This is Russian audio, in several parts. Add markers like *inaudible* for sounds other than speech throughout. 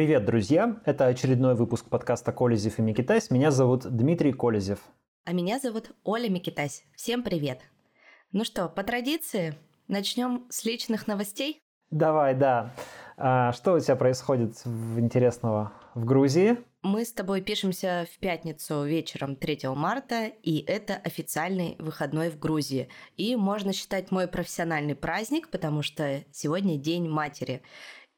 Привет, друзья! Это очередной выпуск подкаста «Колезев и Микитась». Меня зовут Дмитрий Колезев. А меня зовут Оля Микитась. Всем привет! Ну что, по традиции, начнем с личных новостей? Давай, да. А что у тебя происходит интересного в Грузии? Мы с тобой пишемся в пятницу вечером 3 марта, и это официальный выходной в Грузии. И можно считать мой профессиональный праздник, потому что сегодня День матери.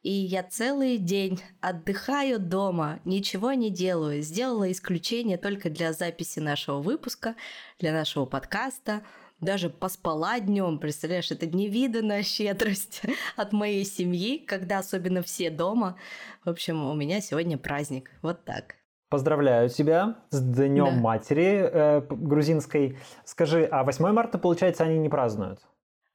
И я целый день отдыхаю дома, ничего не делаю. Сделала исключение только для записи нашего выпуска, для нашего подкаста – даже поспала днем, представляешь, это невиданная щедрость *laughs* от моей семьи, когда особенно все дома. В общем, у меня сегодня праздник, вот так. Поздравляю тебя с Днем да. Матери э, грузинской. Скажи, а 8 марта, получается, они не празднуют?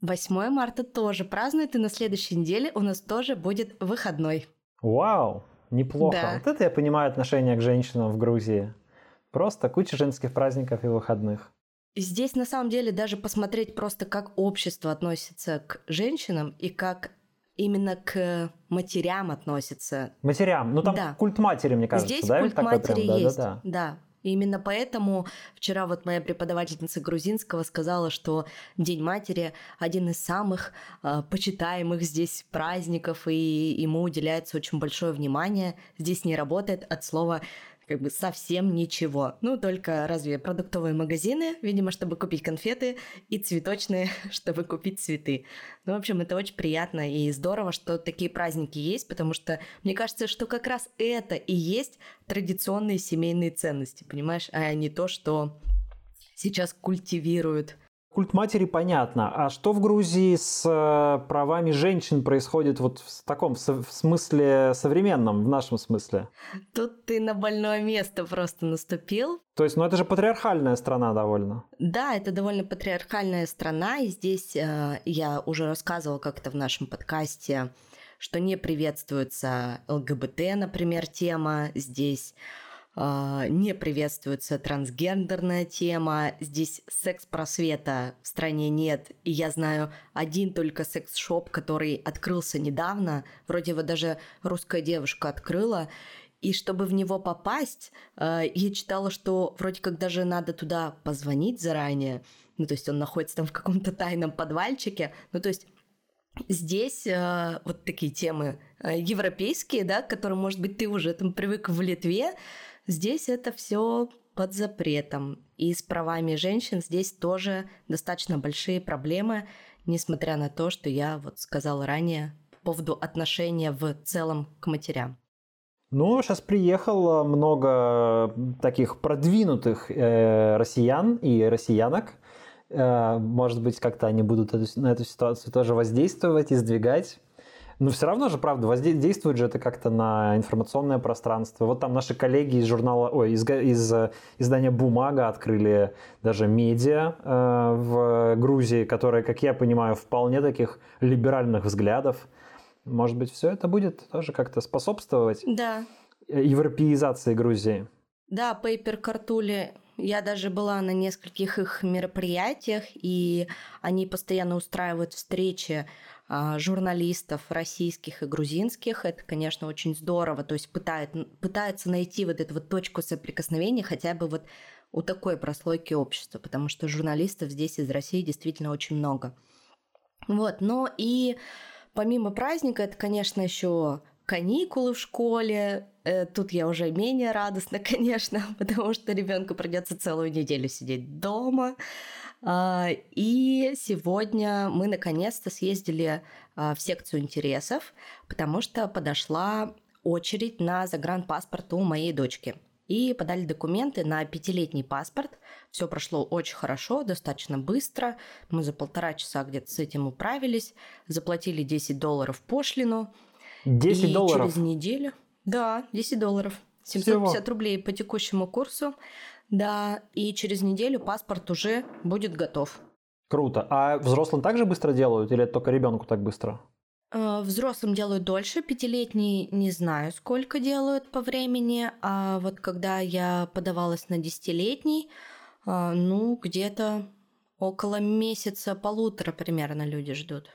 8 марта тоже празднуют, и на следующей неделе у нас тоже будет выходной. Вау, неплохо. Да. Вот это я понимаю отношение к женщинам в Грузии. Просто куча женских праздников и выходных. Здесь на самом деле даже посмотреть просто, как общество относится к женщинам и как именно к матерям относится. Матерям, ну там да. культ матери, мне кажется, Здесь да? культ матери прям? есть, да, да, да. да. И именно поэтому вчера вот моя преподавательница грузинского сказала, что День матери один из самых э, почитаемых здесь праздников, и ему уделяется очень большое внимание. Здесь не работает от слова как бы совсем ничего. Ну, только разве продуктовые магазины, видимо, чтобы купить конфеты, и цветочные, *laughs* чтобы купить цветы. Ну, в общем, это очень приятно и здорово, что такие праздники есть, потому что мне кажется, что как раз это и есть традиционные семейные ценности, понимаешь, а не то, что сейчас культивируют Культ матери понятно. А что в Грузии с э, правами женщин происходит вот в таком в смысле современном, в нашем смысле? Тут ты на больное место просто наступил. То есть, ну это же патриархальная страна довольно. Да, это довольно патриархальная страна, и здесь э, я уже рассказывала как-то в нашем подкасте, что не приветствуется ЛГБТ, например, тема здесь не приветствуется трансгендерная тема, здесь секс-просвета в стране нет, и я знаю один только секс-шоп, который открылся недавно, вроде его даже русская девушка открыла, и чтобы в него попасть, а, я читала, что вроде как даже надо туда позвонить заранее, ну то есть он находится там в каком-то тайном подвальчике, ну то есть Здесь э, вот такие темы э, европейские, да, к которым, может быть, ты уже там привык в Литве, Здесь это все под запретом. И с правами женщин здесь тоже достаточно большие проблемы, несмотря на то, что я вот сказала ранее по поводу отношения в целом к матерям. Ну, сейчас приехало много таких продвинутых э, россиян и россиянок. Э, может быть, как-то они будут эту, на эту ситуацию тоже воздействовать и сдвигать. Но все равно же, правда, воздействует же это как-то на информационное пространство. Вот там наши коллеги из журнала, ой, из, из издания «Бумага» открыли даже медиа э, в Грузии, которые, как я понимаю, вполне таких либеральных взглядов. Может быть, все это будет тоже как-то способствовать да. европеизации Грузии. Да, Paper Картули я даже была на нескольких их мероприятиях, и они постоянно устраивают встречи журналистов российских и грузинских. Это, конечно, очень здорово. То есть пытает, пытаются найти вот эту вот точку соприкосновения хотя бы вот у такой прослойки общества, потому что журналистов здесь из России действительно очень много. Вот, но и помимо праздника, это, конечно, еще каникулы в школе. Э, тут я уже менее радостна, *laughs* конечно, потому что ребенку придется целую неделю сидеть дома. А, и сегодня мы наконец-то съездили а, в секцию интересов, потому что подошла очередь на загранпаспорт у моей дочки. И подали документы на пятилетний паспорт. Все прошло очень хорошо, достаточно быстро. Мы за полтора часа где-то с этим управились. Заплатили 10 долларов пошлину. 10 и долларов? через неделю... Да, 10 долларов. 750 Всего. рублей по текущему курсу. Да, и через неделю паспорт уже будет готов. Круто. А взрослым также быстро делают или это только ребенку так быстро? Э, взрослым делают дольше, пятилетний не знаю, сколько делают по времени, а вот когда я подавалась на десятилетний, э, ну, где-то около месяца, полутора примерно люди ждут.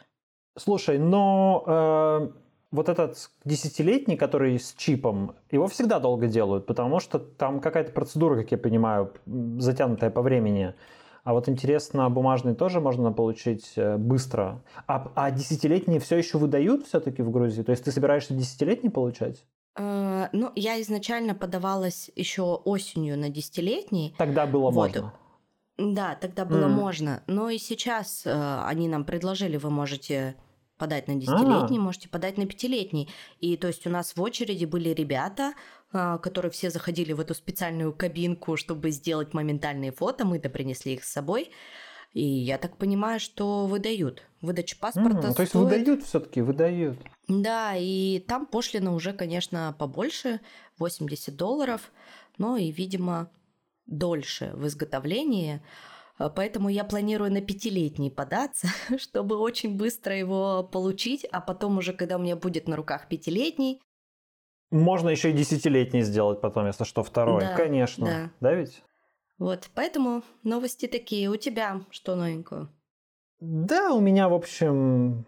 Слушай, но э, вот этот десятилетний, который с чипом, его всегда долго делают, потому что там какая-то процедура, как я понимаю, затянутая по времени. А вот интересно, бумажный тоже можно получить э, быстро. А, а десятилетние все еще выдают все-таки в Грузии? То есть ты собираешься десятилетний получать? Э, ну, я изначально подавалась еще осенью на десятилетний. Тогда было вот. можно. Да, тогда было mm. можно. Но и сейчас э, они нам предложили, вы можете подать на десятилетний, а. можете подать на пятилетний. И то есть у нас в очереди были ребята, а, которые все заходили в эту специальную кабинку, чтобы сделать моментальные фото. Мы-то принесли их с собой. И я так понимаю, что выдают. Выдача паспорта mm, То есть выдают все таки выдают. Да, и там пошлина уже, конечно, побольше, 80 долларов, но и, видимо, дольше в изготовлении. А, поэтому я планирую на пятилетний податься, *laughs* чтобы очень быстро его получить, а потом уже, когда у меня будет на руках пятилетний... Можно еще и десятилетний сделать потом, если что, второй. Да, Конечно. Да. да ведь? Вот, поэтому новости такие. У тебя что новенького? Да, у меня, в общем,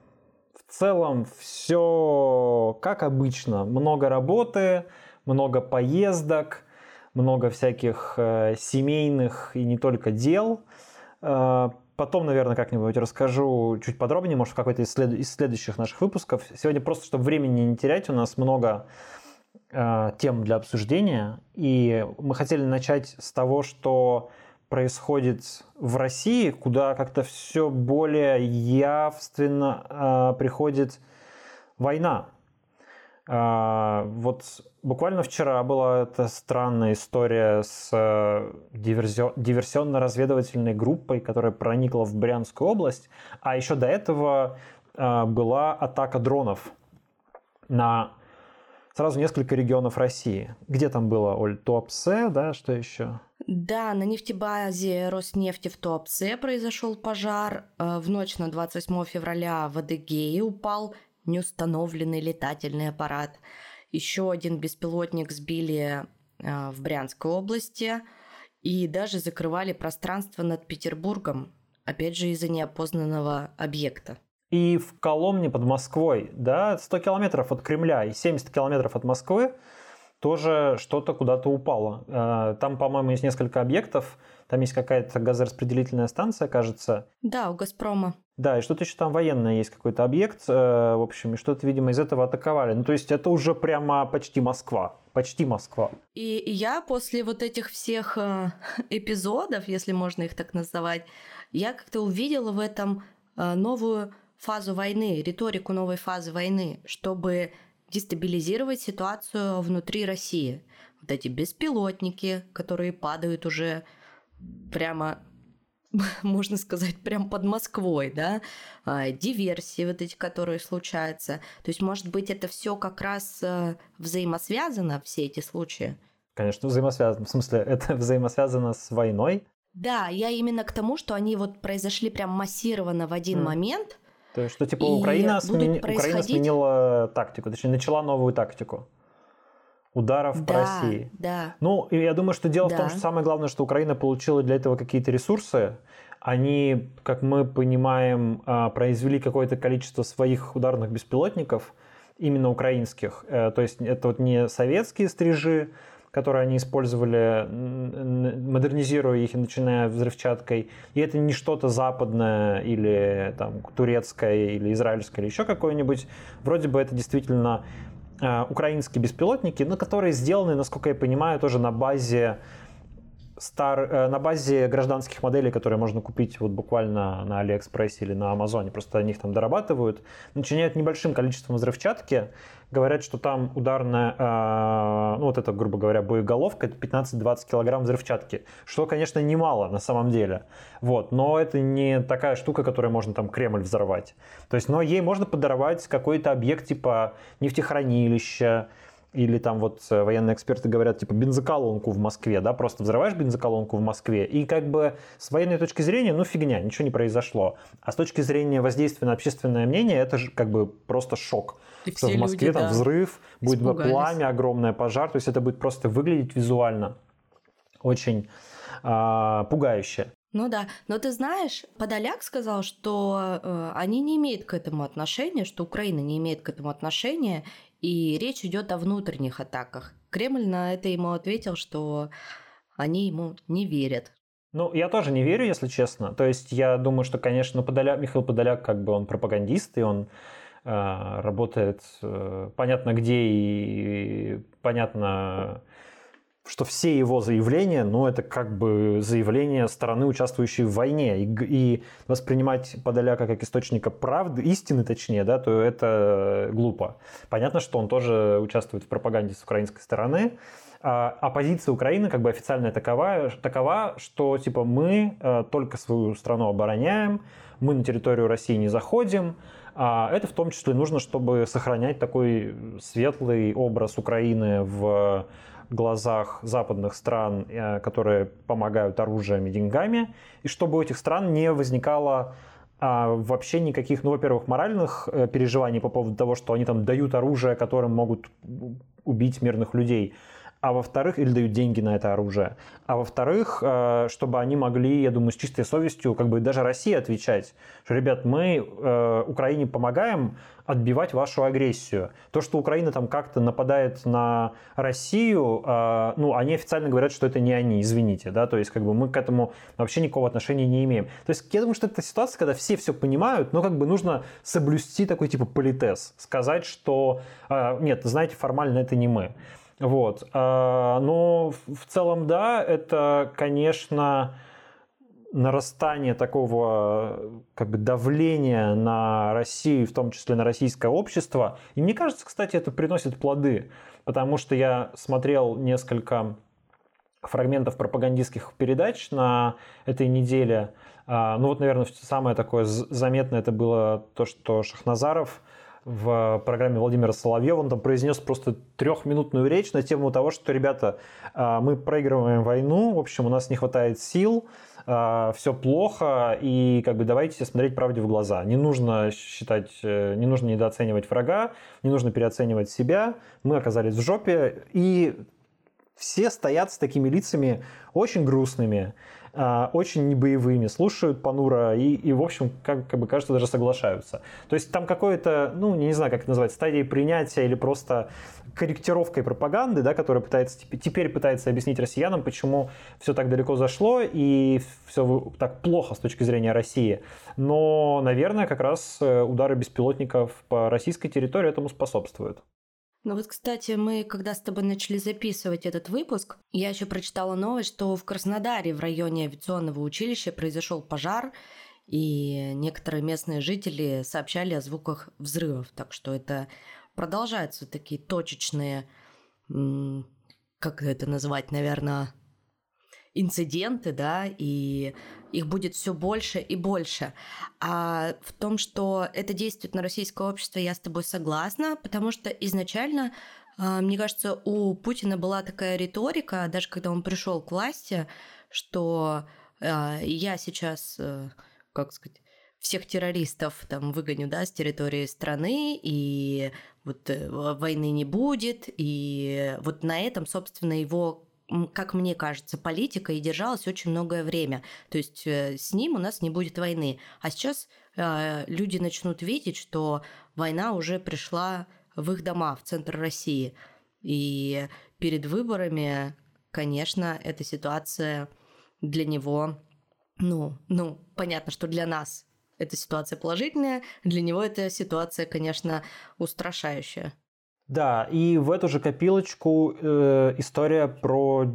в целом все как обычно. Много работы, много поездок, много всяких э, семейных и не только дел. Э, потом, наверное, как-нибудь расскажу чуть подробнее, может, в какой-то из, след... из следующих наших выпусков. Сегодня просто, чтобы времени не терять, у нас много э, тем для обсуждения. И мы хотели начать с того, что происходит в России, куда как-то все более явственно э, приходит война. Э, вот Буквально вчера была эта странная история с э, диверсионно-разведывательной группой, которая проникла в Брянскую область. А еще до этого э, была атака дронов на сразу несколько регионов России. Где там было, Оль? Туапсе, да? Что еще? Да, на нефтебазе Роснефти в Туапсе произошел пожар. Э, в ночь на 28 февраля в Адыгее упал неустановленный летательный аппарат – еще один беспилотник сбили а, в Брянской области и даже закрывали пространство над Петербургом, опять же из-за неопознанного объекта. И в Коломне под Москвой, да, 100 километров от Кремля и 70 километров от Москвы, тоже что-то куда-то упало. А, там, по-моему, есть несколько объектов. Там есть какая-то газораспределительная станция, кажется. Да, у «Газпрома». Да, и что-то еще там военное есть какой-то объект, э, в общем, и что-то, видимо, из этого атаковали. Ну, то есть это уже прямо почти Москва, почти Москва. И я после вот этих всех э, эпизодов, если можно их так называть, я как-то увидела в этом э, новую фазу войны, риторику новой фазы войны, чтобы дестабилизировать ситуацию внутри России. Вот эти беспилотники, которые падают уже прямо *laughs* можно сказать, прям под Москвой, да, а, диверсии вот эти, которые случаются. То есть, может быть, это все как раз э, взаимосвязано, все эти случаи? Конечно, взаимосвязано. В смысле, это *laughs* взаимосвязано с войной? Да, я именно к тому, что они вот произошли прям массированно в один mm. момент. То есть, что типа Украина, смени... происходить... Украина сменила тактику, точнее, начала новую тактику ударов да, по России. Да. Ну, я думаю, что дело да. в том, что самое главное, что Украина получила для этого какие-то ресурсы. Они, как мы понимаем, а, произвели какое-то количество своих ударных беспилотников, именно украинских. Э, то есть это вот не советские стрижи, которые они использовали, модернизируя их и начиная взрывчаткой. И это не что-то западное или там, турецкое или израильское или еще какое-нибудь. Вроде бы это действительно украинские беспилотники, но которые сделаны, насколько я понимаю, тоже на базе стар, э, на базе гражданских моделей, которые можно купить вот буквально на Алиэкспрессе или на Амазоне. Просто они их там дорабатывают. Начиняют небольшим количеством взрывчатки, Говорят, что там ударная, э, ну вот это, грубо говоря, боеголовка, это 15-20 килограмм взрывчатки, что, конечно, немало на самом деле. Вот, но это не такая штука, которой можно там Кремль взорвать. То есть, но ей можно подорвать какой-то объект типа нефтехранилища, или там вот э, военные эксперты говорят, типа, бензоколонку в Москве, да, просто взрываешь бензоколонку в Москве, и как бы с военной точки зрения, ну, фигня, ничего не произошло. А с точки зрения воздействия на общественное мнение, это же как бы просто шок. И что в Москве люди, там да, взрыв, будет испугались. пламя, огромное пожар, то есть это будет просто выглядеть визуально очень а, пугающе. Ну да, но ты знаешь, Подоляк сказал, что э, они не имеют к этому отношения, что Украина не имеет к этому отношения, и речь идет о внутренних атаках. Кремль на это ему ответил, что они ему не верят. Ну, я тоже не верю, если честно. То есть я думаю, что, конечно, Подоляк, Михаил Подоляк, как бы он пропагандист, и он э, работает э, понятно где и понятно что все его заявления, ну, это как бы заявления стороны, участвующей в войне, и, и воспринимать Подоляка как источника правды, истины точнее, да, то это глупо. Понятно, что он тоже участвует в пропаганде с украинской стороны, а, а позиция Украины как бы официальная такова, такова что типа мы э, только свою страну обороняем, мы на территорию России не заходим, а это в том числе нужно, чтобы сохранять такой светлый образ Украины в глазах западных стран, э, которые помогают оружием и деньгами, и чтобы у этих стран не возникало а, вообще никаких, ну, во-первых, моральных э, переживаний по поводу того, что они там дают оружие, которым могут убить мирных людей а во-вторых, или дают деньги на это оружие, а во-вторых, э, чтобы они могли, я думаю, с чистой совестью, как бы даже России отвечать, что, ребят, мы э, Украине помогаем отбивать вашу агрессию. То, что Украина там как-то нападает на Россию, э, ну, они официально говорят, что это не они, извините, да, то есть как бы мы к этому вообще никакого отношения не имеем. То есть я думаю, что это ситуация, когда все все понимают, но как бы нужно соблюсти такой типа политез, сказать, что нет, знаете, формально это не мы. Вот. А, но в целом, да, это, конечно, нарастание такого как бы давления на Россию, в том числе на российское общество. И мне кажется, кстати, это приносит плоды, потому что я смотрел несколько фрагментов пропагандистских передач на этой неделе. А, ну вот, наверное, самое такое заметное это было то, что Шахназаров – в программе Владимира Соловьева. Он там произнес просто трехминутную речь на тему того, что, ребята, а, мы проигрываем войну, в общем, у нас не хватает сил, а, все плохо, и как бы давайте смотреть правде в глаза. Не нужно считать, э, не нужно недооценивать врага, не нужно переоценивать себя. Мы оказались в жопе, и все стоят с такими лицами очень грустными. А, очень небоевыми, слушают понуро и, и в общем, как, как бы кажется, даже соглашаются. То есть там какое-то, ну, не знаю, как это назвать, стадия принятия или просто корректировкой пропаганды, да, которая пытается, теперь пытается объяснить россиянам, почему все так далеко зашло и все так плохо с точки зрения России. Но, наверное, как раз э, удары беспилотников по российской территории этому способствуют. Ну вот, кстати, мы, когда с тобой начали записывать этот выпуск, я еще прочитала новость, что в Краснодаре в районе авиационного училища произошел пожар, и некоторые местные жители сообщали о звуках взрывов. Так что это продолжаются такие точечные, как это назвать, наверное, инциденты, да, и их будет все больше и больше. А в том, что это действует на российское общество, я с тобой согласна, потому что изначально а, мне кажется, у Путина была такая риторика, даже когда он пришел к власти, что а, я сейчас, э, как сказать, всех террористов там выгоню, да, с территории страны, и вот э, войны не будет, и вот на этом, собственно, его как мне кажется, политика и держалась очень многое время. То есть э, с ним у нас не будет войны. А сейчас э, люди начнут видеть, что война уже пришла в их дома, в центр России. И перед выборами, конечно, эта ситуация для него, ну, ну, понятно, что для нас эта ситуация положительная, для него эта ситуация, конечно, устрашающая. Да, и в эту же копилочку э, история про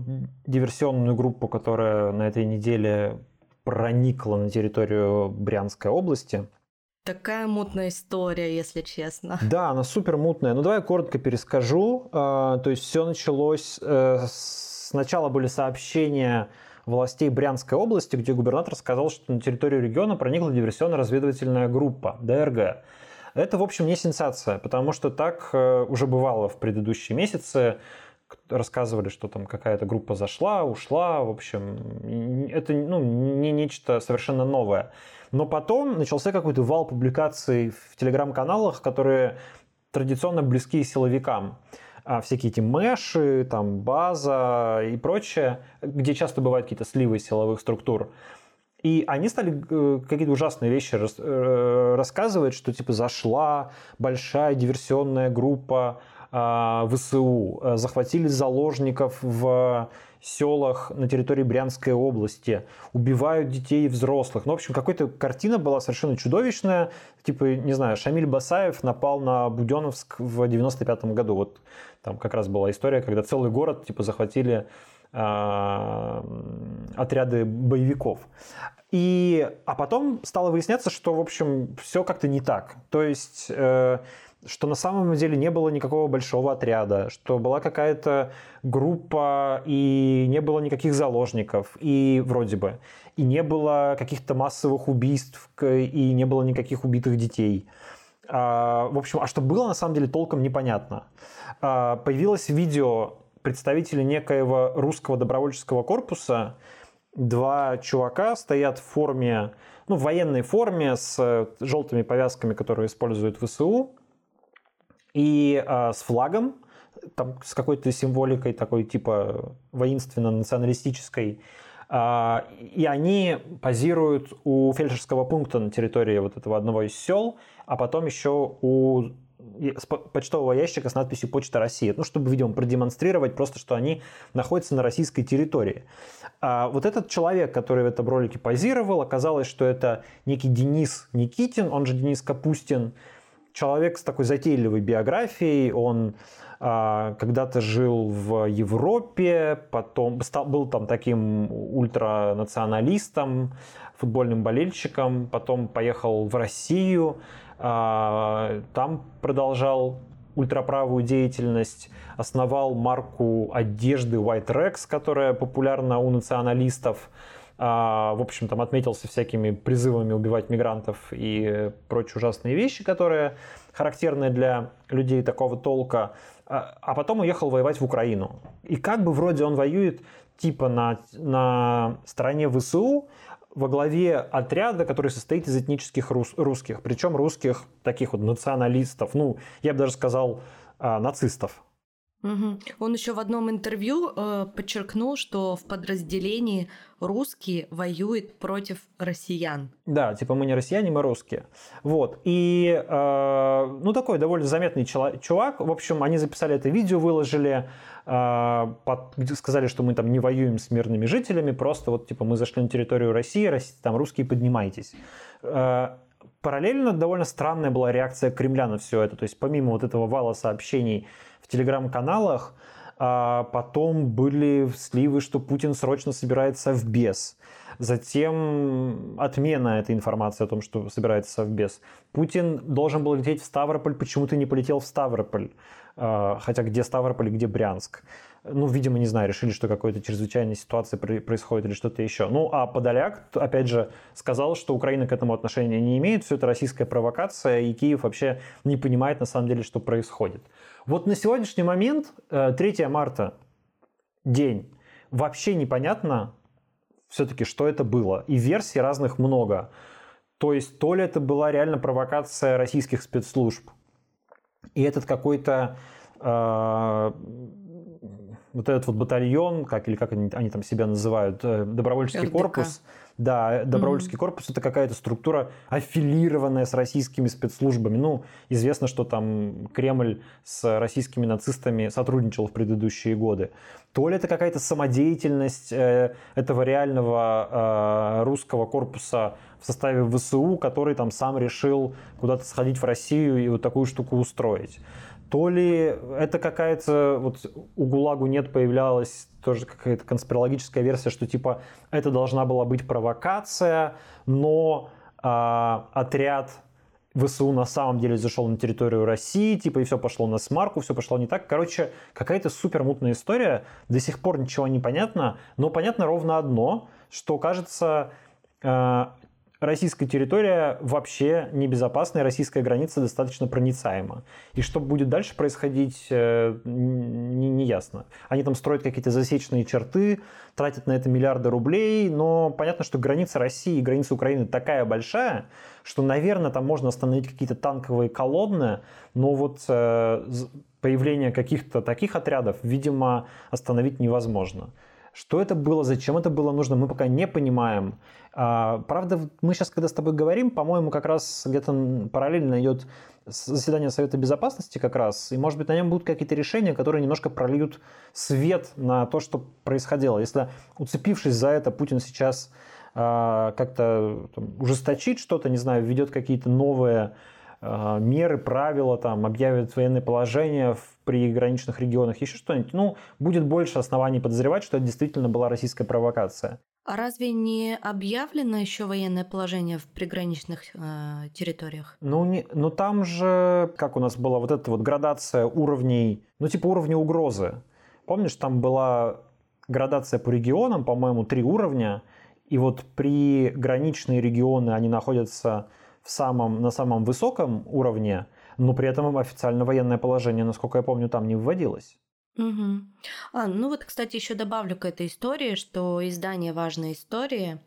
диверсионную группу, которая на этой неделе проникла на территорию Брянской области. Такая мутная история, если честно. *laughs* Да, она супер мутная. Ну давай я коротко перескажу. Э, то есть все началось. Э, сначала были сообщения властей Брянской области, где губернатор сказал, что на территорию региона проникла диверсионно-разведывательная группа ДРГ. Это, в общем, не сенсация, потому что так э, уже бывало в предыдущие месяцы. Рассказывали, что там какая-то группа зашла, ушла. В общем, это ну, не нечто совершенно новое. Но потом начался какой-то вал публикаций в телеграм-каналах, которые традиционно близки силовикам а всякие эти мэши, там база и прочее, где часто бывают какие-то сливы силовых структур. И они стали э, какие-то ужасные вещи э, рассказывать, что типа зашла большая диверсионная группа э, ВСУ, э, захватили заложников в селах на территории Брянской области, убивают детей и взрослых. Ну, в общем, какая-то картина была совершенно чудовищная. Типа, не знаю, Шамиль Басаев напал на Буденовск в 95 году. Вот там как раз была история, когда целый город типа захватили отряды боевиков. И, а потом стало выясняться, что, в общем, все как-то не так. То есть э, что на самом деле не было никакого большого отряда, что была какая-то группа и не было никаких заложников, и вроде бы, и не было каких-то массовых убийств, и не было никаких убитых детей. А, в общем, а что было на самом деле толком непонятно. А, появилось видео представителей некоего русского добровольческого корпуса, два чувака стоят в форме, ну, в военной форме с желтыми повязками, которые используют ВСУ, и э, с флагом, там, с какой-то символикой такой типа воинственно-националистической. Э, и они позируют у фельдшерского пункта на территории вот этого одного из сел, а потом еще у почтового ящика с надписью «Почта России», ну, чтобы, видимо, продемонстрировать просто, что они находятся на российской территории. А вот этот человек, который в этом ролике позировал, оказалось, что это некий Денис Никитин, он же Денис Капустин, человек с такой затейливой биографией, он а, когда-то жил в Европе, потом стал, был там таким ультранационалистом, футбольным болельщиком, потом поехал в Россию, там продолжал ультраправую деятельность, основал марку одежды White Rex, которая популярна у националистов, а, в общем, там отметился всякими призывами убивать мигрантов и прочие ужасные вещи, которые характерны для людей такого толка, а, а потом уехал воевать в Украину. И как бы вроде он воюет типа на, на стороне ВСУ, во главе отряда, который состоит из этнических рус, русских, причем русских таких вот националистов, ну, я бы даже сказал, а, нацистов. Угу. Он еще в одном интервью э, подчеркнул, что в подразделении русские воюют против россиян. Да, типа мы не россияне, мы русские. Вот. И, э, ну, такой довольно заметный чувак. В общем, они записали это видео, выложили, э, под, сказали, что мы там не воюем с мирными жителями, просто вот, типа, мы зашли на территорию России, Россия, там русские поднимайтесь. Э, параллельно довольно странная была реакция Кремля на все это. То есть помимо вот этого вала сообщений в телеграм-каналах, а потом были сливы, что Путин срочно собирается в бес. Затем отмена этой информации о том, что собирается в бес. Путин должен был лететь в Ставрополь, почему-то не полетел в Ставрополь. А, хотя где Ставрополь, где Брянск ну, видимо, не знаю, решили, что какая-то чрезвычайная ситуация происходит или что-то еще. Ну, а Подоляк, опять же, сказал, что Украина к этому отношения не имеет, все это российская провокация, и Киев вообще не понимает на самом деле, что происходит. Вот на сегодняшний момент, 3 э, марта, день, вообще непонятно все-таки, что это было. И версий разных много. То есть, то ли это была реально провокация российских спецслужб, и этот какой-то э, вот этот вот батальон, как или как они, они там себя называют, э, добровольческий РДК. корпус. Да, добровольческий mm-hmm. корпус это какая-то структура аффилированная с российскими спецслужбами. Ну, известно, что там Кремль с российскими нацистами сотрудничал в предыдущие годы. То ли это какая-то самодеятельность э, этого реального э, русского корпуса в составе ВСУ, который там сам решил куда-то сходить в Россию и вот такую штуку устроить то ли это какая-то, вот у ГУЛАГу нет, появлялась тоже какая-то конспирологическая версия, что типа это должна была быть провокация, но э, отряд ВСУ на самом деле зашел на территорию России, типа и все пошло на смарку, все пошло не так. Короче, какая-то супер мутная история, до сих пор ничего не понятно, но понятно ровно одно, что кажется, э, российская территория вообще небезопасная, российская граница достаточно проницаема. И что будет дальше происходить, э, не, не. Они там строят какие-то засечные черты, тратят на это миллиарды рублей, но понятно, что граница России и граница Украины такая большая, что, наверное, там можно остановить какие-то танковые колонны, но вот э, появление каких-то таких отрядов, видимо, остановить невозможно. Что это было, зачем это было нужно, мы пока не понимаем. А, правда, мы сейчас, когда с тобой говорим, по-моему, как раз где-то параллельно идет заседание Совета Безопасности как раз, и, может быть, на нем будут какие-то решения, которые немножко прольют свет на то, что происходило. Если, уцепившись за это, Путин сейчас а, как-то там, ужесточит что-то, не знаю, введет какие-то новые меры, правила, там, объявит военное положение в приграничных регионах, еще что-нибудь, ну, будет больше оснований подозревать, что это действительно была российская провокация. А разве не объявлено еще военное положение в приграничных э, территориях? Ну, не, ну там же, как у нас была вот эта вот градация уровней, ну типа уровня угрозы. Помнишь, там была градация по регионам, по-моему, три уровня, и вот приграничные регионы, они находятся в самом, на самом высоком уровне, но при этом официально военное положение, насколько я помню, там не вводилось. Угу. А, ну вот, кстати, еще добавлю к этой истории, что издание «Важная история»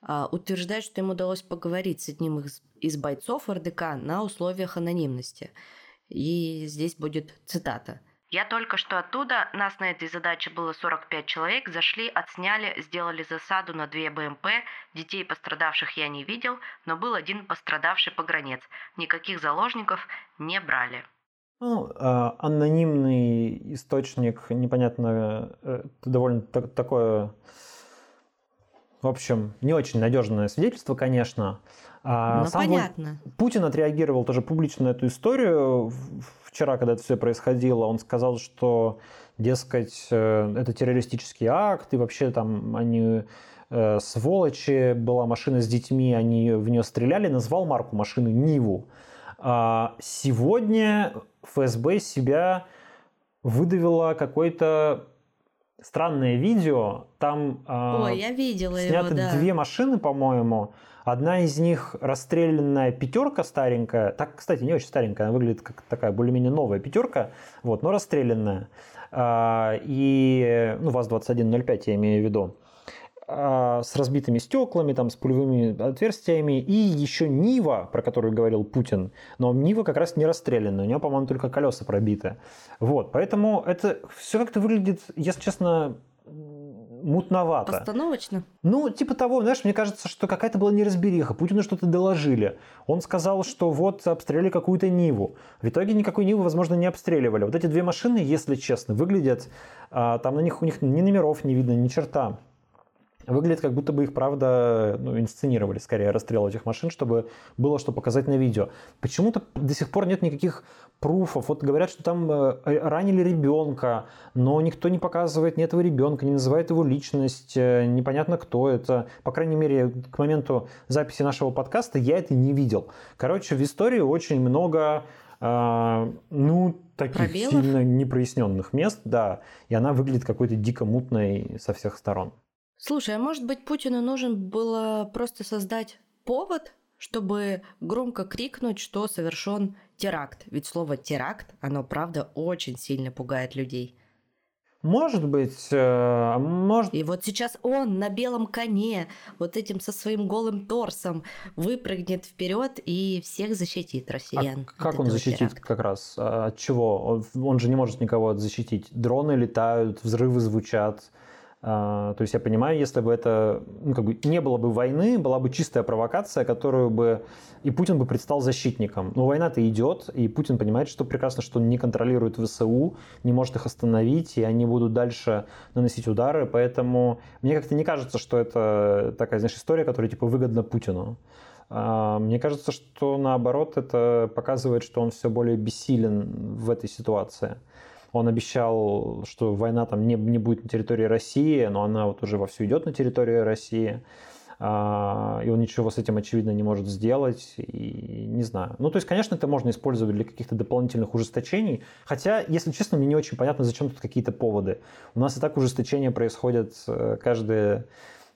а, утверждает, что им удалось поговорить с одним из, из бойцов РДК на условиях анонимности. И здесь будет цитата. «Я только что оттуда, нас на этой задаче было 45 человек, зашли, отсняли, сделали засаду на две БМП, детей пострадавших я не видел, но был один пострадавший погранец. Никаких заложников не брали». Ну, а, анонимный источник, непонятно, это довольно такое, в общем, не очень надежное свидетельство, конечно. А ну, Сам понятно. Путин отреагировал тоже публично на эту историю. Вчера, когда это все происходило, он сказал, что, дескать, э, это террористический акт, и вообще там они э, сволочи, была машина с детьми, они в нее стреляли, назвал марку машины Ниву. А сегодня ФСБ себя выдавила какое-то странное видео. Там а, Ой, я видела сняты его, да. две машины, по-моему. Одна из них расстрелянная пятерка старенькая. Так, кстати, не очень старенькая, она выглядит как такая более-менее новая пятерка, вот, но расстрелянная. А, и, ну, ВАЗ-2105 я имею в виду. А, с разбитыми стеклами, там, с пулевыми отверстиями, и еще Нива, про которую говорил Путин, но Нива как раз не расстрелянная, у нее, по-моему, только колеса пробиты. Вот, поэтому это все как-то выглядит, если честно, мутновато. Постановочно? Ну, типа того, знаешь, мне кажется, что какая-то была неразбериха. Путину что-то доложили. Он сказал, что вот обстреляли какую-то Ниву. В итоге никакой Нивы, возможно, не обстреливали. Вот эти две машины, если честно, выглядят, а, там на них у них ни номеров не видно, ни черта. Выглядит, как будто бы их, правда, ну, инсценировали, скорее, расстрел этих машин, чтобы было что показать на видео. Почему-то до сих пор нет никаких пруфов. Вот говорят, что там э, ранили ребенка, но никто не показывает ни этого ребенка, не называет его личность, э, непонятно, кто это. По крайней мере, к моменту записи нашего подкаста я это не видел. Короче, в истории очень много э, ну, таких Пробелов? сильно непроясненных мест, да, и она выглядит какой-то дико мутной со всех сторон. Слушай, а может быть Путину нужен было просто создать повод, чтобы громко крикнуть, что совершен теракт? Ведь слово теракт, оно правда очень сильно пугает людей. Может быть, э, может... И вот сейчас он на белом коне, вот этим со своим голым торсом, выпрыгнет вперед и всех защитит россиян. А как он защитит теракта. как раз? А от чего? Он же не может никого защитить. Дроны летают, взрывы звучат. А, то есть я понимаю, если бы это ну, как бы не было бы войны, была бы чистая провокация, которую бы и Путин бы предстал защитником. Но война-то идет, и Путин понимает, что прекрасно, что он не контролирует ВСУ, не может их остановить, и они будут дальше наносить удары. Поэтому мне как-то не кажется, что это такая, знаешь, история, которая типа выгодна Путину. А, мне кажется, что наоборот это показывает, что он все более бессилен в этой ситуации. Он обещал, что война там не, не будет на территории России, но она вот уже вовсю идет на территории России. А, и он ничего с этим, очевидно, не может сделать. И не знаю. Ну, то есть, конечно, это можно использовать для каких-то дополнительных ужесточений. Хотя, если честно, мне не очень понятно, зачем тут какие-то поводы. У нас и так ужесточения происходят э, каждые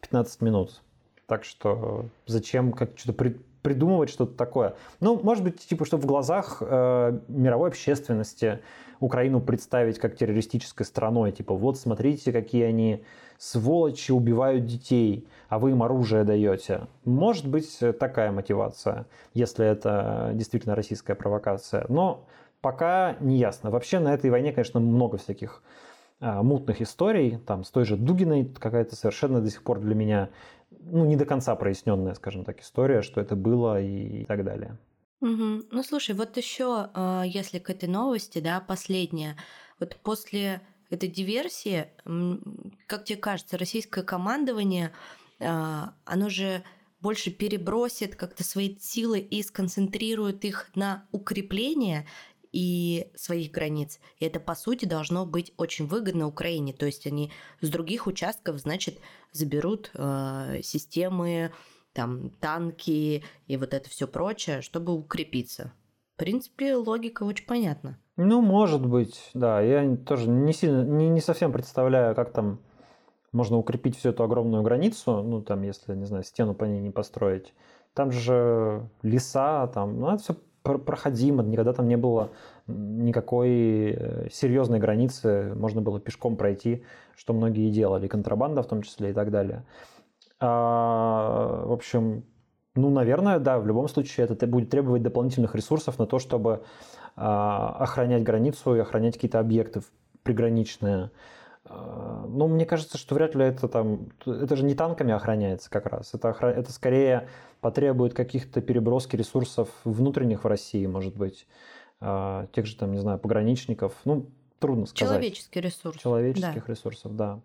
15 минут. Так что зачем как что-то при, придумывать что-то такое? Ну, может быть, типа, чтобы в глазах э, мировой общественности Украину представить как террористической страной. Типа, вот смотрите, какие они сволочи убивают детей, а вы им оружие даете. Может быть такая мотивация, если это действительно российская провокация. Но пока не ясно. Вообще на этой войне, конечно, много всяких а, мутных историй, там с той же Дугиной какая-то совершенно до сих пор для меня ну, не до конца проясненная, скажем так, история, что это было и так далее. Угу. Ну, слушай, вот еще, а, если к этой новости, да, последняя, вот после этой диверсии, как тебе кажется, российское командование, а, оно же больше перебросит как-то свои силы и сконцентрирует их на укрепление и своих границ. И это, по сути, должно быть очень выгодно Украине. То есть они с других участков, значит, заберут э, системы, там, танки и вот это все прочее, чтобы укрепиться. В принципе, логика очень понятна. Ну, может быть, да. Я тоже не сильно, не, не совсем представляю, как там можно укрепить всю эту огромную границу, ну, там, если, не знаю, стену по ней не построить. Там же леса, там, ну, это все проходимо, никогда там не было никакой э, серьезной границы, можно было пешком пройти, что многие делали, контрабанда в том числе и так далее. А, в общем, ну, наверное, да, в любом случае это будет требовать дополнительных ресурсов на то, чтобы а, охранять границу и охранять какие-то объекты приграничные. А, ну, мне кажется, что вряд ли это там... Это же не танками охраняется как раз. Это, охра... это скорее потребует каких-то переброски ресурсов внутренних в России, может быть. А, тех же там, не знаю, пограничников. Ну, трудно сказать. Человеческий ресурс. Человеческих да. ресурсов, да.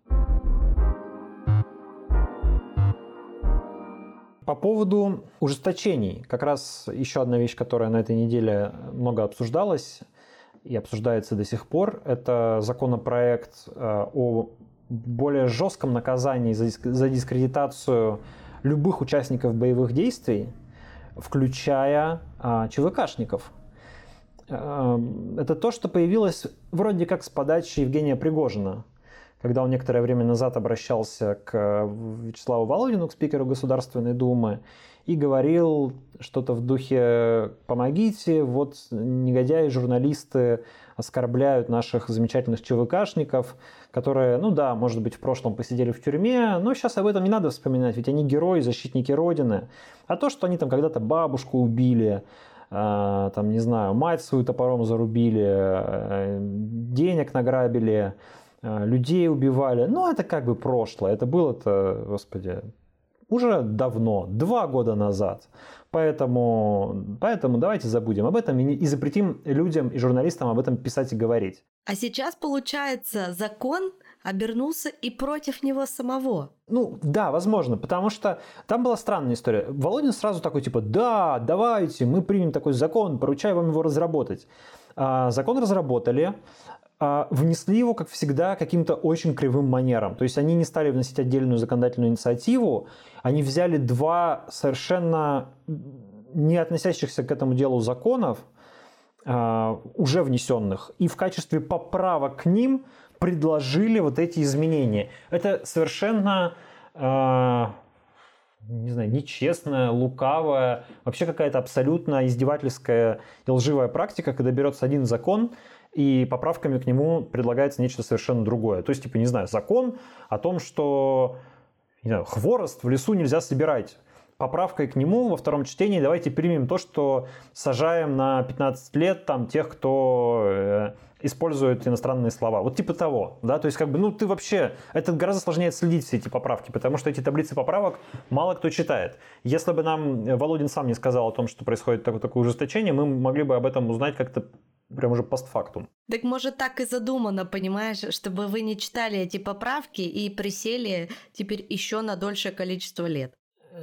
По поводу ужесточений, как раз еще одна вещь, которая на этой неделе много обсуждалась, и обсуждается до сих пор. Это законопроект э, о более жестком наказании за дискредитацию любых участников боевых действий, включая а, ЧВКшников. Э, это то, что появилось вроде как с подачи Евгения Пригожина, когда он некоторое время назад обращался к Вячеславу Володину, к спикеру Государственной Думы, и говорил что-то в духе «помогите, вот негодяи, журналисты оскорбляют наших замечательных ЧВКшников, которые, ну да, может быть, в прошлом посидели в тюрьме, но сейчас об этом не надо вспоминать, ведь они герои, защитники Родины. А то, что они там когда-то бабушку убили, а, там, не знаю, мать свою топором зарубили, э, денег награбили, э, людей убивали, ну, это как бы прошлое. Это было-то, господи, уже давно, два года назад. Поэтому, поэтому давайте забудем об этом и, и запретим людям и журналистам об этом писать и говорить. А сейчас, получается, закон обернулся и против него самого. Ну, да, возможно, потому что там была странная история. Володин сразу такой, типа, да, давайте, мы примем такой закон, поручаю вам его разработать. А, закон разработали, внесли его, как всегда, каким-то очень кривым манером. То есть они не стали вносить отдельную законодательную инициативу, они взяли два совершенно не относящихся к этому делу законов, а, уже внесенных, и в качестве поправок к ним предложили вот эти изменения. Это совершенно а, не знаю, нечестная, лукавая, вообще какая-то абсолютно издевательская и лживая практика, когда берется один закон, и поправками к нему предлагается нечто совершенно другое. То есть, типа, не знаю, закон о том, что не знаю, хворост в лесу нельзя собирать. Поправкой к нему во втором чтении давайте примем то, что сажаем на 15 лет там тех, кто э, использует иностранные слова. Вот типа того, да, то есть как бы, ну ты вообще, это гораздо сложнее следить все эти поправки, потому что эти таблицы поправок мало кто читает. Если бы нам Володин сам не сказал о том, что происходит такое, такое ужесточение, мы могли бы об этом узнать как-то прям уже постфактум. Так может так и задумано, понимаешь, чтобы вы не читали эти поправки и присели теперь еще на дольшее количество лет.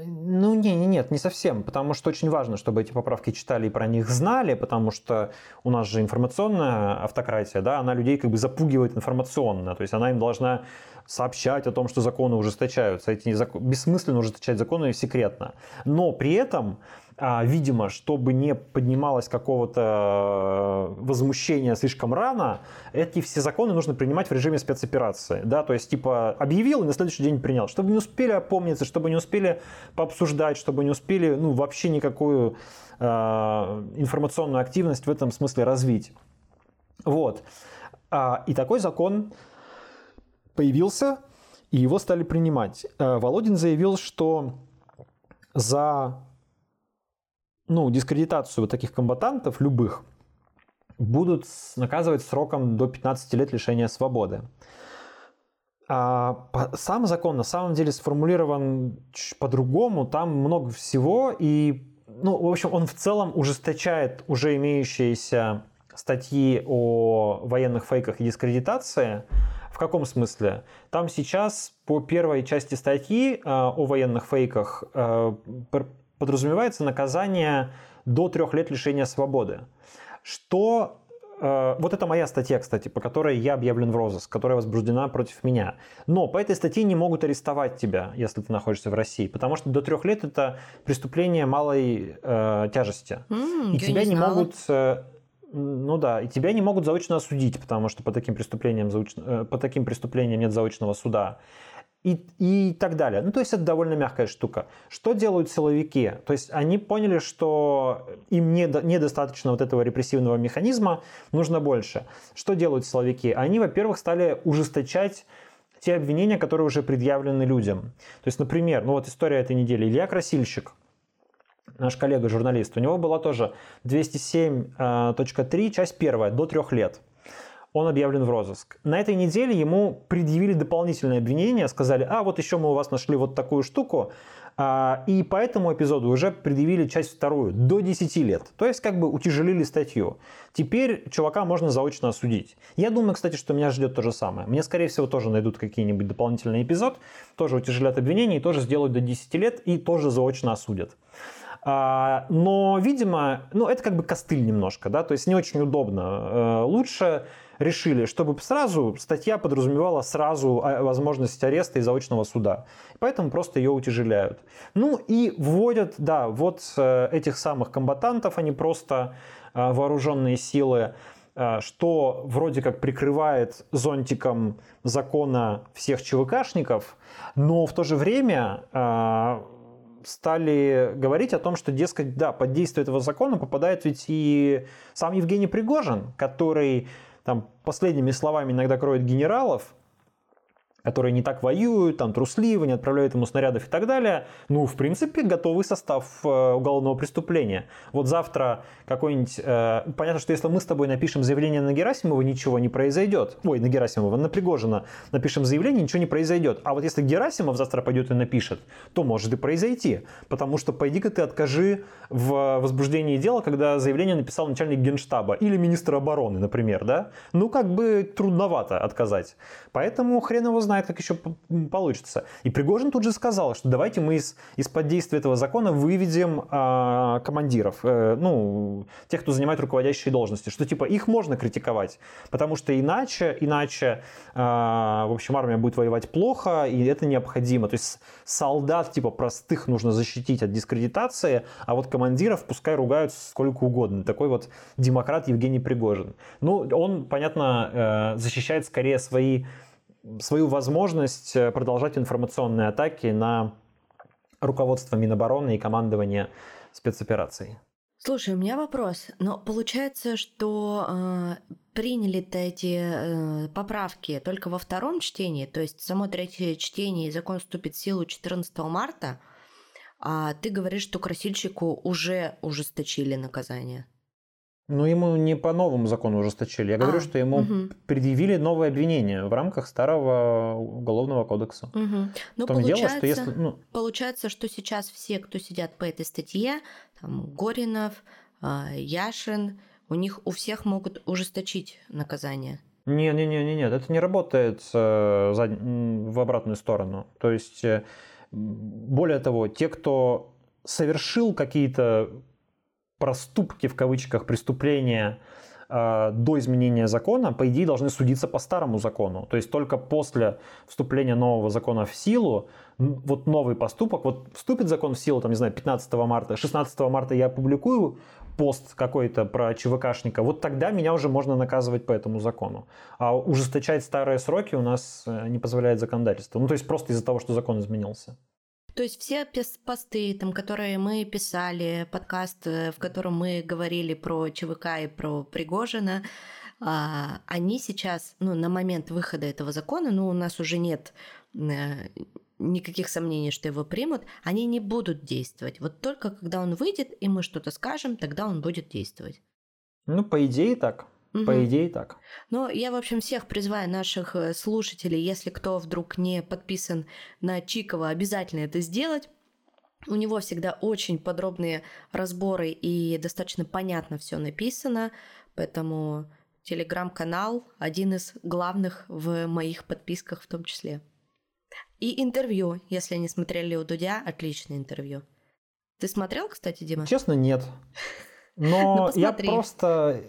Ну, не, не, нет, не совсем, потому что очень важно, чтобы эти поправки читали и про них знали, потому что у нас же информационная автократия, да, она людей как бы запугивает информационно, то есть она им должна сообщать о том, что законы ужесточаются. Эти закон... бессмысленно ужесточать законы секретно. Но при этом а, видимо, чтобы не поднималось какого-то э, возмущения слишком рано, эти все законы нужно принимать в режиме спецоперации. Да? То есть, типа, объявил и на следующий день принял. Чтобы не успели опомниться, чтобы не успели пообсуждать, чтобы не успели ну, вообще никакую э, информационную активность в этом смысле развить. Вот. А, и такой закон появился, и его стали принимать. Э, Володин заявил, что за ну, дискредитацию вот таких комбатантов, любых, будут наказывать сроком до 15 лет лишения свободы. А сам закон на самом деле сформулирован по-другому, там много всего, и, ну, в общем, он в целом ужесточает уже имеющиеся статьи о военных фейках и дискредитации. В каком смысле? Там сейчас по первой части статьи э, о военных фейках э, подразумевается наказание до трех лет лишения свободы. Что Э, вот это моя статья, кстати, по которой я объявлен в розыск, которая возбуждена против меня. Но по этой статье не могут арестовать тебя, если ты находишься в России, потому что до трех лет это преступление малой э, тяжести. Mm, и тебя не, не могут... Э, ну да, и тебя не могут заочно осудить, потому что по таким преступлениям, заочно, э, по таким преступлениям нет заочного суда и, и так далее. Ну, то есть это довольно мягкая штука. Что делают силовики? То есть они поняли, что им не, недостаточно вот этого репрессивного механизма, нужно больше. Что делают силовики? Они, во-первых, стали ужесточать те обвинения, которые уже предъявлены людям. То есть, например, ну вот история этой недели. Илья Красильщик, наш коллега-журналист, у него была тоже 207.3, часть первая, до трех лет он объявлен в розыск. На этой неделе ему предъявили дополнительное обвинение, сказали, а вот еще мы у вас нашли вот такую штуку, а, и по этому эпизоду уже предъявили часть вторую, до 10 лет. То есть как бы утяжелили статью. Теперь чувака можно заочно осудить. Я думаю, кстати, что меня ждет то же самое. Мне, скорее всего, тоже найдут какие-нибудь дополнительный эпизод, тоже утяжелят обвинение, тоже сделают до 10 лет и тоже заочно осудят. А, но, видимо, ну, это как бы костыль немножко, да, то есть не очень удобно. Э, лучше решили, чтобы сразу статья подразумевала сразу а, возможность ареста и заочного суда. Поэтому просто ее утяжеляют. Ну и вводят, да, вот э, этих самых комбатантов, они просто э, вооруженные силы, э, что вроде как прикрывает зонтиком закона всех ЧВКшников, но в то же время стали говорить о том, что, дескать, да, под действие этого закона попадает ведь и сам Евгений Пригожин, который там последними словами иногда кроет генералов, которые не так воюют, там трусливы, не отправляют ему снарядов и так далее, ну, в принципе, готовый состав э, уголовного преступления. Вот завтра какой-нибудь... Э, понятно, что если мы с тобой напишем заявление на Герасимова, ничего не произойдет. Ой, на Герасимова, на Пригожина напишем заявление, ничего не произойдет. А вот если Герасимов завтра пойдет и напишет, то может и произойти. Потому что пойди-ка ты откажи в возбуждении дела, когда заявление написал начальник генштаба или министр обороны, например, да? Ну, как бы трудновато отказать. Поэтому хрен его как еще получится. И Пригожин тут же сказал, что давайте мы из, из-под действия этого закона выведем э, командиров, э, ну, тех, кто занимает руководящие должности, что типа их можно критиковать, потому что иначе, иначе, э, в общем, армия будет воевать плохо, и это необходимо. То есть солдат типа простых нужно защитить от дискредитации, а вот командиров пускай ругают сколько угодно. Такой вот демократ Евгений Пригожин. Ну, он, понятно, э, защищает скорее свои свою возможность э, продолжать информационные атаки на руководство Минобороны и командование спецопераций. Слушай, у меня вопрос. Но получается, что э, приняли-то эти э, поправки только во втором чтении, то есть само третье чтение и закон вступит в силу 14 марта, а ты говоришь, что красильщику уже ужесточили наказание. Ну, ему не по новому закону ужесточили. Я а, говорю, что ему угу. предъявили новое обвинение в рамках старого уголовного кодекса. Угу. Ну, получается, дело, что если, ну... получается, что сейчас все, кто сидят по этой статье, там, Горинов, а, Яшин, у них у всех могут ужесточить наказание. Не, не, не, не, нет, это не работает э, в обратную сторону. То есть, э, более того, те, кто совершил какие-то проступки, в кавычках, преступления э, до изменения закона, по идее, должны судиться по старому закону. То есть только после вступления нового закона в силу, вот новый поступок, вот вступит закон в силу, там, не знаю, 15 марта, 16 марта я опубликую пост какой-то про ЧВКшника, вот тогда меня уже можно наказывать по этому закону. А ужесточать старые сроки у нас э, не позволяет законодательство. Ну, то есть просто из-за того, что закон изменился. То есть все посты, там, которые мы писали, подкаст, э, в котором мы говорили про ЧВК и про Пригожина, а, они сейчас, ну, на момент выхода этого закона, ну, у нас уже нет э, никаких сомнений, что его примут, они не будут действовать. Вот только когда он выйдет, и мы что-то скажем, тогда он будет действовать. Ну, по идее так. Угу. По идее так. Ну, я, в общем, всех призываю наших э, слушателей, если кто вдруг не подписан на Чикова, обязательно это сделать. У него всегда очень подробные разборы и достаточно понятно все написано, поэтому телеграм-канал один из главных в моих подписках в том числе. И интервью, если не смотрели у Дудя, отличное интервью. Ты смотрел, кстати, Дима? Честно, нет. *laughs* Но ну, я просто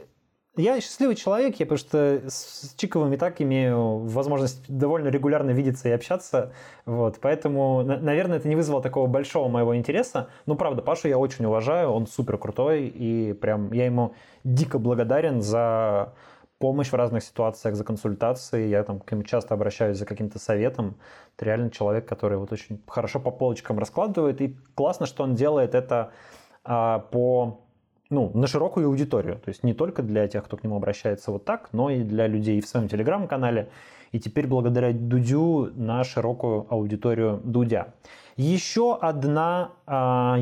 я счастливый человек, я потому что с Чиковым и так имею возможность довольно регулярно видеться и общаться, вот, поэтому, наверное, это не вызвало такого большого моего интереса, но правда, Пашу я очень уважаю, он супер крутой, и прям я ему дико благодарен за помощь в разных ситуациях, за консультации, я там к нему часто обращаюсь за каким-то советом, это реально человек, который вот очень хорошо по полочкам раскладывает, и классно, что он делает это а, по ну, на широкую аудиторию. То есть не только для тех, кто к нему обращается вот так, но и для людей в своем телеграм-канале. И теперь благодаря Дудю на широкую аудиторию Дудя. Еще одна э,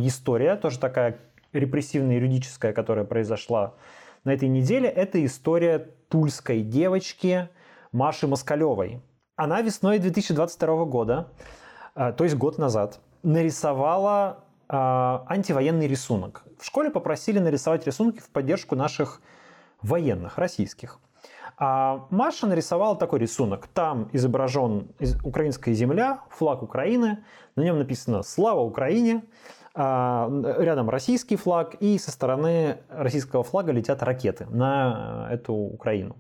история, тоже такая репрессивно-юридическая, которая произошла на этой неделе, это история тульской девочки Маши Москалевой. Она весной 2022 года, э, то есть год назад, нарисовала антивоенный рисунок. В школе попросили нарисовать рисунки в поддержку наших военных, российских. А Маша нарисовала такой рисунок. Там изображен украинская земля, флаг Украины. На нем написано «Слава Украине». А, рядом российский флаг, и со стороны российского флага летят ракеты на эту Украину.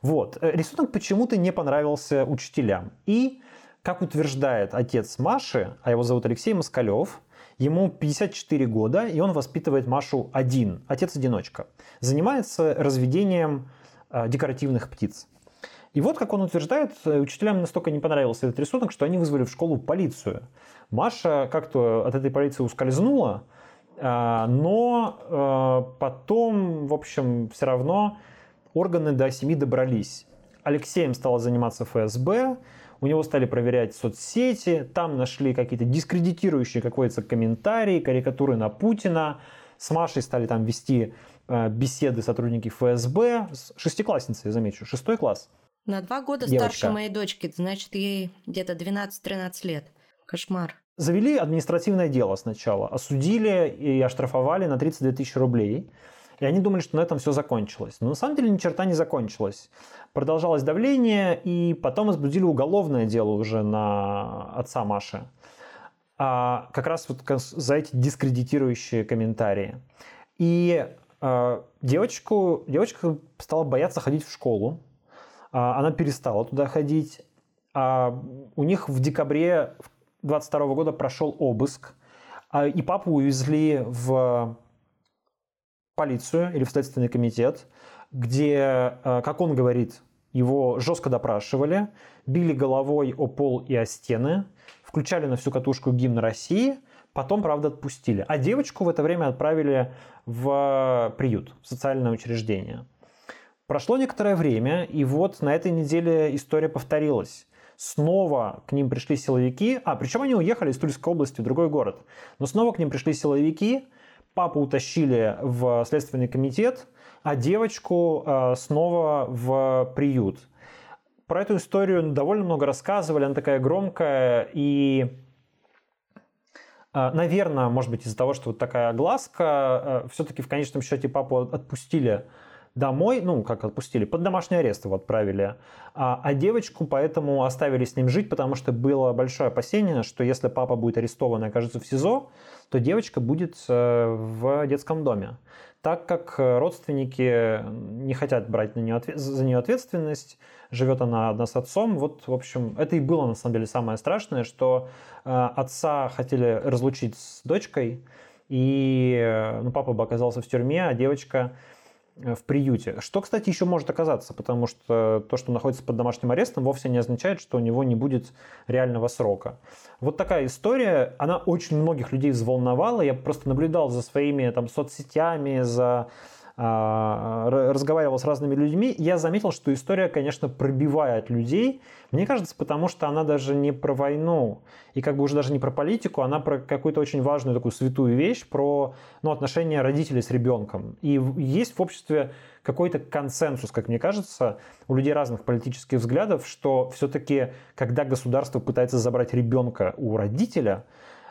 Вот. Рисунок почему-то не понравился учителям. И, как утверждает отец Маши, а его зовут Алексей Москалев, Ему 54 года, и он воспитывает Машу один, отец-одиночка. Занимается разведением э, декоративных птиц. И вот, как он утверждает, э, учителям настолько не понравился этот рисунок, что они вызвали в школу полицию. Маша как-то от этой полиции ускользнула, э, но потом, в общем, все равно органы до семьи добрались. Алексеем стала заниматься ФСБ, у него стали проверять соцсети, там нашли какие-то дискредитирующие, как говорится, комментарии, карикатуры на Путина. С Машей стали там вести э, беседы сотрудники ФСБ. С шестиклассницей, замечу, шестой класс. На два года Девочка. старше моей дочки, значит, ей где-то 12-13 лет. Кошмар. Завели административное дело сначала, осудили и оштрафовали на 32 тысячи рублей. И они думали, что на этом все закончилось. Но на самом деле ни черта не закончилось. Продолжалось давление, и потом возбудили уголовное дело уже на отца Маши. А, как раз вот за эти дискредитирующие комментарии. И а, девочку, девочка стала бояться ходить в школу. А, она перестала туда ходить. А, у них в декабре 22 года прошел обыск. А, и папу увезли в полицию или в Следственный комитет, где, э, как он говорит, его жестко допрашивали, били головой о пол и о стены, включали на всю катушку гимн России, потом, правда, отпустили. А девочку в это время отправили в приют, в социальное учреждение. Прошло некоторое время, и вот на этой неделе история повторилась. Снова к ним пришли силовики, а причем они уехали из Тульской области в другой город, но снова к ним пришли силовики, Папу утащили в Следственный комитет, а девочку э, снова в приют. Про эту историю довольно много рассказывали, она такая громкая, и, э, наверное, может быть, из-за того, что вот такая огласка, э, все-таки в конечном счете папу отпустили домой, ну, как отпустили, под домашний арест его отправили, а, а девочку поэтому оставили с ним жить, потому что было большое опасение, что если папа будет арестован и окажется в СИЗО, то девочка будет э, в детском доме. Так как родственники не хотят брать на нее, за нее ответственность, живет она одна с отцом, вот, в общем, это и было на самом деле самое страшное, что э, отца хотели разлучить с дочкой, и э, ну, папа бы оказался в тюрьме, а девочка Э, в приюте. Что, кстати, еще может оказаться, потому что то, что находится под домашним арестом, вовсе не означает, что у него не будет реального срока. Вот такая история, она очень многих людей взволновала. Я просто наблюдал за своими там, соцсетями, за разговаривал с разными людьми, я заметил, что история, конечно, пробивает людей. Мне кажется, потому что она даже не про войну, и как бы уже даже не про политику, она про какую-то очень важную такую святую вещь, про ну, отношения родителей с ребенком. И есть в обществе какой-то консенсус, как мне кажется, у людей разных политических взглядов, что все-таки, когда государство пытается забрать ребенка у родителя, а,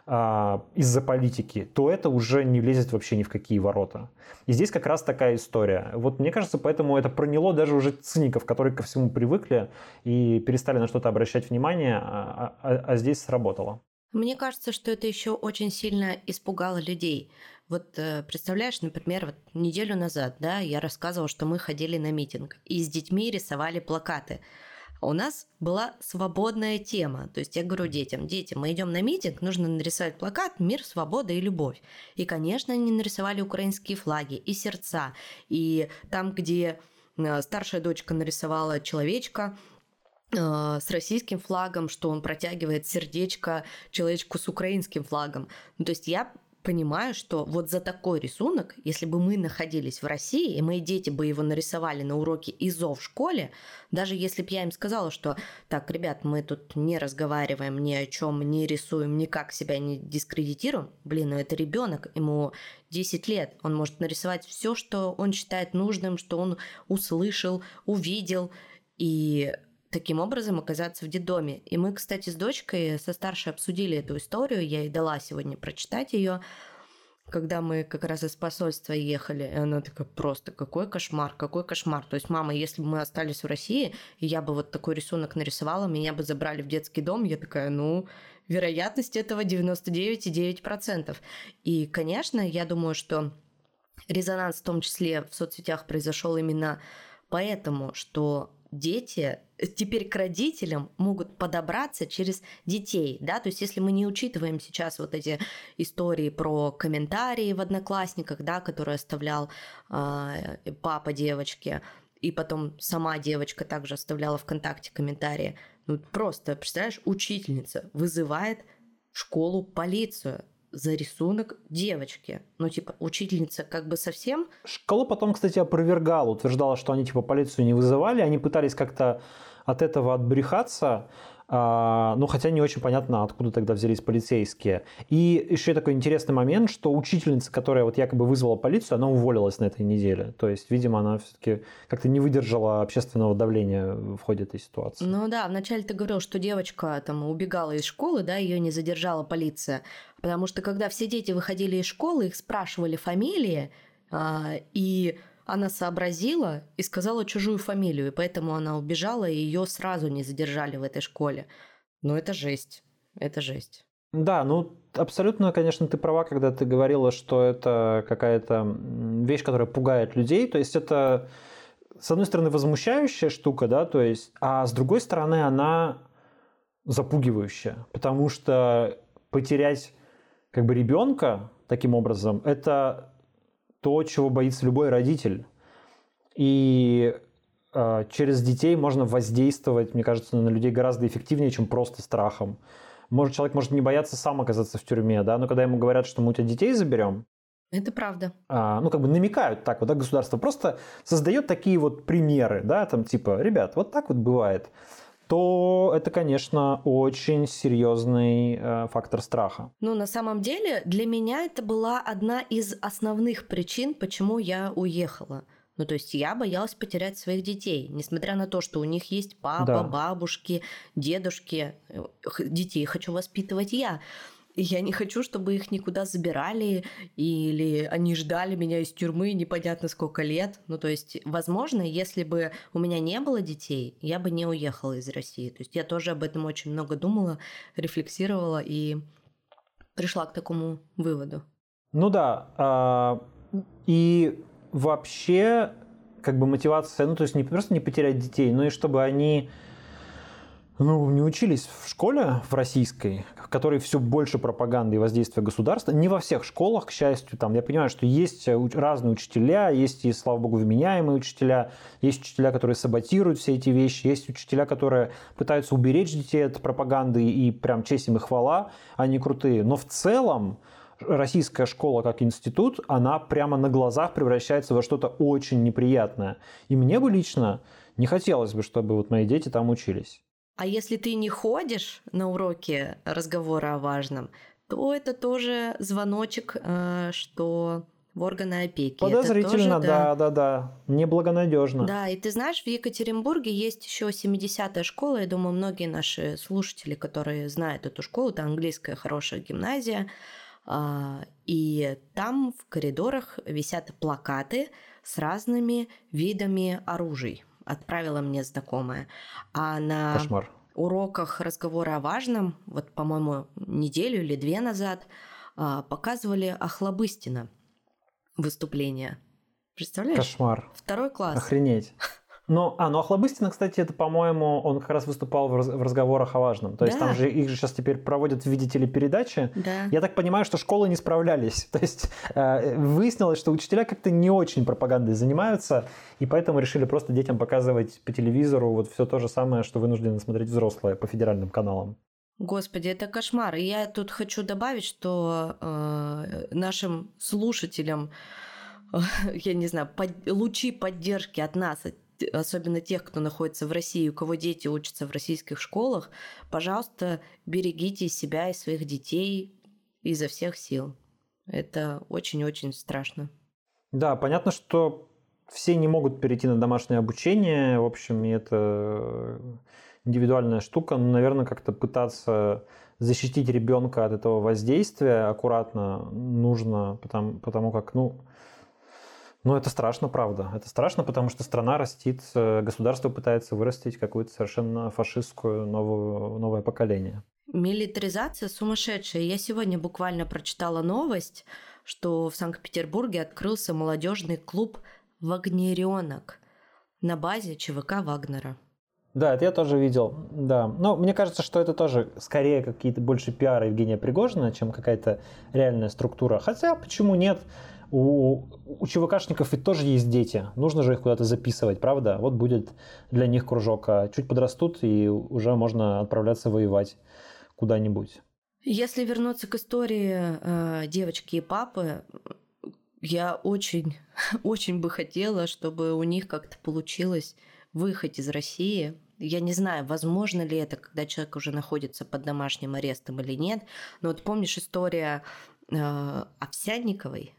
из-за политики, то это уже не лезет вообще ни в какие ворота. И здесь как раз такая история. Вот мне кажется, поэтому это проняло даже уже циников, которые ко всему привыкли и перестали на что-то обращать внимание, а, а, а здесь сработало. Мне кажется, что это еще очень сильно испугало людей. Вот э, представляешь, например, вот неделю назад, да, я рассказывала, что мы ходили на митинг и с детьми рисовали плакаты у нас была свободная тема. То есть я говорю детям, дети, мы идем на митинг, нужно нарисовать плакат «Мир, свобода и любовь». И, конечно, они нарисовали украинские флаги и сердца. И там, где э, старшая дочка нарисовала человечка, э, с российским флагом, что он протягивает сердечко человечку с украинским флагом. Ну, то есть я понимаю, что вот за такой рисунок, если бы мы находились в России, и мои дети бы его нарисовали на уроке ИЗО в школе, даже если бы я им сказала, что так, ребят, мы тут не разговариваем ни о чем, не рисуем, никак себя не дискредитируем, блин, ну это ребенок, ему 10 лет, он может нарисовать все, что он считает нужным, что он услышал, увидел, и таким образом оказаться в детдоме. И мы, кстати, с дочкой со старшей обсудили эту историю, я ей дала сегодня прочитать ее, когда мы как раз из посольства ехали, и она такая, просто какой кошмар, какой кошмар. То есть, мама, если бы мы остались в России, и я бы вот такой рисунок нарисовала, меня бы забрали в детский дом, я такая, ну, вероятность этого 99,9%. И, конечно, я думаю, что резонанс в том числе в соцсетях произошел именно поэтому, что дети теперь к родителям могут подобраться через детей, да, то есть если мы не учитываем сейчас вот эти истории про комментарии в Одноклассниках, да, которые оставлял э, папа девочки, и потом сама девочка также оставляла ВКонтакте комментарии, ну просто, представляешь, учительница вызывает в школу полицию, за рисунок девочки. Ну, типа, учительница как бы совсем... Школа потом, кстати, опровергала, утверждала, что они, типа, полицию не вызывали, они пытались как-то от этого отбрехаться, ну, хотя не очень понятно, откуда тогда взялись полицейские. И еще такой интересный момент, что учительница, которая вот якобы вызвала полицию, она уволилась на этой неделе. То есть, видимо, она все-таки как-то не выдержала общественного давления в ходе этой ситуации. Ну да, вначале ты говорил, что девочка там убегала из школы, да, ее не задержала полиция. Потому что когда все дети выходили из школы, их спрашивали фамилии, а, и она сообразила и сказала чужую фамилию, и поэтому она убежала, и ее сразу не задержали в этой школе. Но это жесть. Это жесть. Да, ну абсолютно, конечно, ты права, когда ты говорила, что это какая-то вещь, которая пугает людей. То есть это, с одной стороны, возмущающая штука, да, то есть, а с другой стороны, она запугивающая, потому что потерять как бы ребенка таким образом, это то, чего боится любой родитель. И э, через детей можно воздействовать, мне кажется, на людей гораздо эффективнее, чем просто страхом. Может, человек может не бояться сам оказаться в тюрьме, да, но когда ему говорят, что мы у тебя детей заберем, это правда. А, ну, как бы намекают так вот, да, государство просто создает такие вот примеры, да, там типа, ребят, вот так вот бывает то это, конечно, очень серьезный э, фактор страха. Ну, на самом деле, для меня это была одна из основных причин, почему я уехала. Ну, то есть я боялась потерять своих детей, несмотря на то, что у них есть папа, да. бабушки, дедушки, э, детей хочу воспитывать я я не хочу, чтобы их никуда забирали, или они ждали меня из тюрьмы непонятно сколько лет. Ну, то есть, возможно, если бы у меня не было детей, я бы не уехала из России. То есть, я тоже об этом очень много думала, рефлексировала и пришла к такому выводу. Ну да, а, и вообще, как бы мотивация, ну то есть не просто не потерять детей, но и чтобы они ну, не учились в школе, в российской, в которой все больше пропаганды и воздействия государства. Не во всех школах, к счастью. Там, я понимаю, что есть разные учителя, есть и, слава богу, вменяемые учителя, есть учителя, которые саботируют все эти вещи, есть учителя, которые пытаются уберечь детей от пропаганды, и прям честь им и хвала, они крутые. Но в целом российская школа как институт, она прямо на глазах превращается во что-то очень неприятное. И мне бы лично не хотелось бы, чтобы вот мои дети там учились. А если ты не ходишь на уроки разговора о важном, то это тоже звоночек, э, что в органы опеки. Подозрительно, тоже, да, да, да, неблагонадежно. Да, и ты знаешь, в Екатеринбурге есть еще 70-я школа, я думаю, многие наши слушатели, которые знают эту школу, это английская хорошая гимназия, а, и там в коридорах висят плакаты с разными видами оружий. Отправила мне знакомая. А на Кошмар. уроках разговора о важном, вот, по-моему, неделю или две назад, а, показывали Охлобыстина – выступление. Представляешь? Кошмар. Второй класс. Охренеть. *laughs* Но, а, ну Охлобыстина, кстати, это, по-моему, он как раз выступал в, раз, в разговорах о важном. То есть да. там же их же сейчас теперь проводят в виде телепередачи. Да. Я так понимаю, что школы не справлялись. *laughs* То есть э, выяснилось, что учителя как-то не очень пропагандой занимаются, и поэтому решили просто детям показывать по телевизору вот все то же самое, что вынуждены смотреть взрослые по федеральным каналам. Господи, это кошмар. И я тут хочу добавить, что э, нашим слушателям, э, *laughs* я не знаю, под, лучи поддержки от нас, особенно тех, кто находится в России, у кого дети учатся в российских школах, пожалуйста, берегите себя и своих детей изо всех сил. Это очень-очень страшно. Да, понятно, что все не могут перейти на домашнее обучение. В общем, это индивидуальная штука, но, наверное, как-то пытаться защитить ребенка от этого воздействия аккуратно нужно, потому, потому как, ну, ну, это страшно, правда. Это страшно, потому что страна растит, э, государство пытается вырастить какую-то совершенно фашистскую новую, новое поколение. Милитаризация сумасшедшая. Я сегодня буквально прочитала новость, что в Санкт-Петербурге открылся молодежный клуб «Вагнеренок» на базе ЧВК Вагнера. Да, это я тоже видел, да. Но мне кажется, что это тоже скорее какие-то больше пиары Евгения Пригожина, чем какая-то реальная структура. Хотя, почему нет? У, у ЧВКшников ведь тоже есть дети. Нужно же их куда-то записывать, правда? Вот будет для них кружок. А чуть подрастут, и уже можно отправляться воевать куда-нибудь. Если вернуться к истории э, девочки и папы, я очень, *laughs* очень бы хотела, чтобы у них как-то получилось выехать из России. Я не знаю, возможно ли это, когда человек уже находится под домашним арестом или нет. Но вот помнишь история э, Овсянниковой?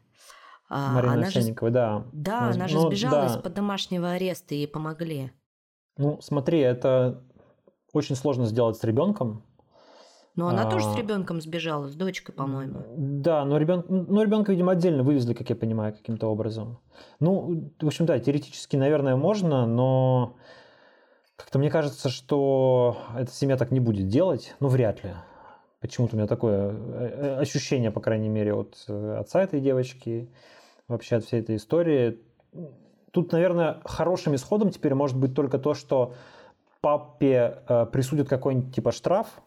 А, Марина она Овсянниковой, же, да. Да, она же ну, сбежала да. из-под домашнего ареста, ей помогли. Ну, смотри, это очень сложно сделать с ребенком, но она а, тоже с ребенком сбежала, с дочкой, по-моему. Да, но ребенка, ну, ребенка, видимо, отдельно вывезли, как я понимаю, каким-то образом. Ну, в общем, да, теоретически, наверное, можно, но как-то мне кажется, что эта семья так не будет делать. Ну, вряд ли. Почему-то у меня такое э, э, ощущение, по крайней мере, от э, отца этой девочки, вообще от всей этой истории. Тут, наверное, хорошим исходом теперь может быть только то, что папе присудят какой-нибудь типа штраф,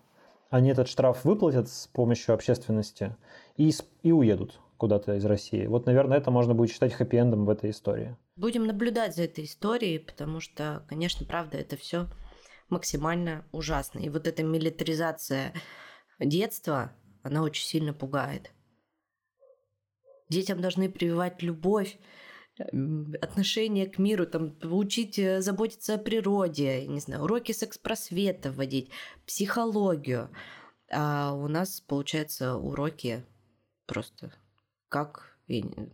они этот штраф выплатят с помощью общественности и, и уедут куда-то из России. Вот, наверное, это можно будет считать хэппи-эндом в этой истории. Будем наблюдать за этой историей, потому что, конечно, правда, это все максимально ужасно. И вот эта милитаризация детства, она очень сильно пугает. Детям должны прививать любовь, отношение к миру, там, учить э, заботиться о природе, не знаю, уроки секс-просвета вводить, психологию. А у нас, получается, уроки просто как,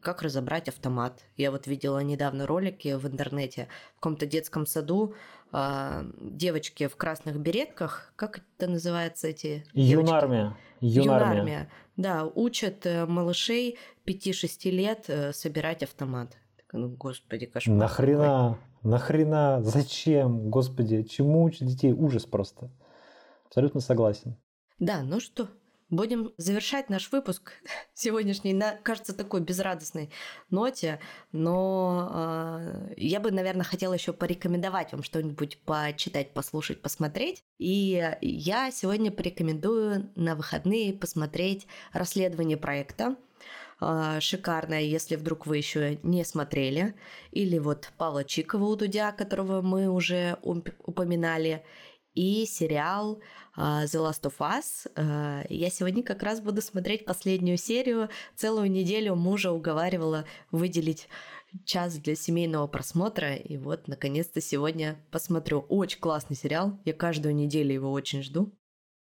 как разобрать автомат. Я вот видела недавно ролики в интернете в каком-то детском саду а, девочки в красных беретках, как это называется эти Юнармия. Юнармия. Юнармия. Да, учат э, малышей 5-6 лет э, собирать автомат. Ну, господи, кошмар. Нахрена? Какой. Нахрена? Зачем? Господи, чему учить детей? Ужас просто. Абсолютно согласен. Да, ну что, будем завершать наш выпуск *laughs* сегодняшний на, кажется, такой безрадостной ноте, но э, я бы, наверное, хотела еще порекомендовать вам что-нибудь почитать, послушать, посмотреть. И я сегодня порекомендую на выходные посмотреть расследование проекта а, шикарная, если вдруг вы еще не смотрели. Или вот Павла Чикова у Дудя, которого мы уже упоминали. И сериал uh, The Last of Us. Uh, я сегодня как раз буду смотреть последнюю серию. Целую неделю мужа уговаривала выделить час для семейного просмотра. И вот, наконец-то, сегодня посмотрю. Очень классный сериал. Я каждую неделю его очень жду.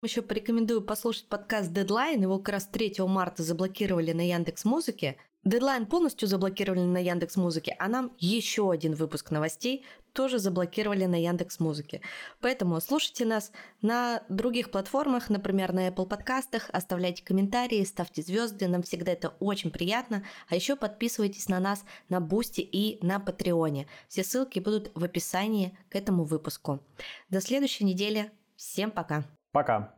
Еще порекомендую послушать подкаст Deadline. Его как раз 3 марта заблокировали на Яндекс Музыке. Дедлайн полностью заблокировали на Яндекс Музыке, а нам еще один выпуск новостей тоже заблокировали на Яндекс Музыке. Поэтому слушайте нас на других платформах, например, на Apple подкастах, оставляйте комментарии, ставьте звезды, нам всегда это очень приятно. А еще подписывайтесь на нас на Boosty и на Patreon е. Все ссылки будут в описании к этому выпуску. До следующей недели. Всем пока. Пока.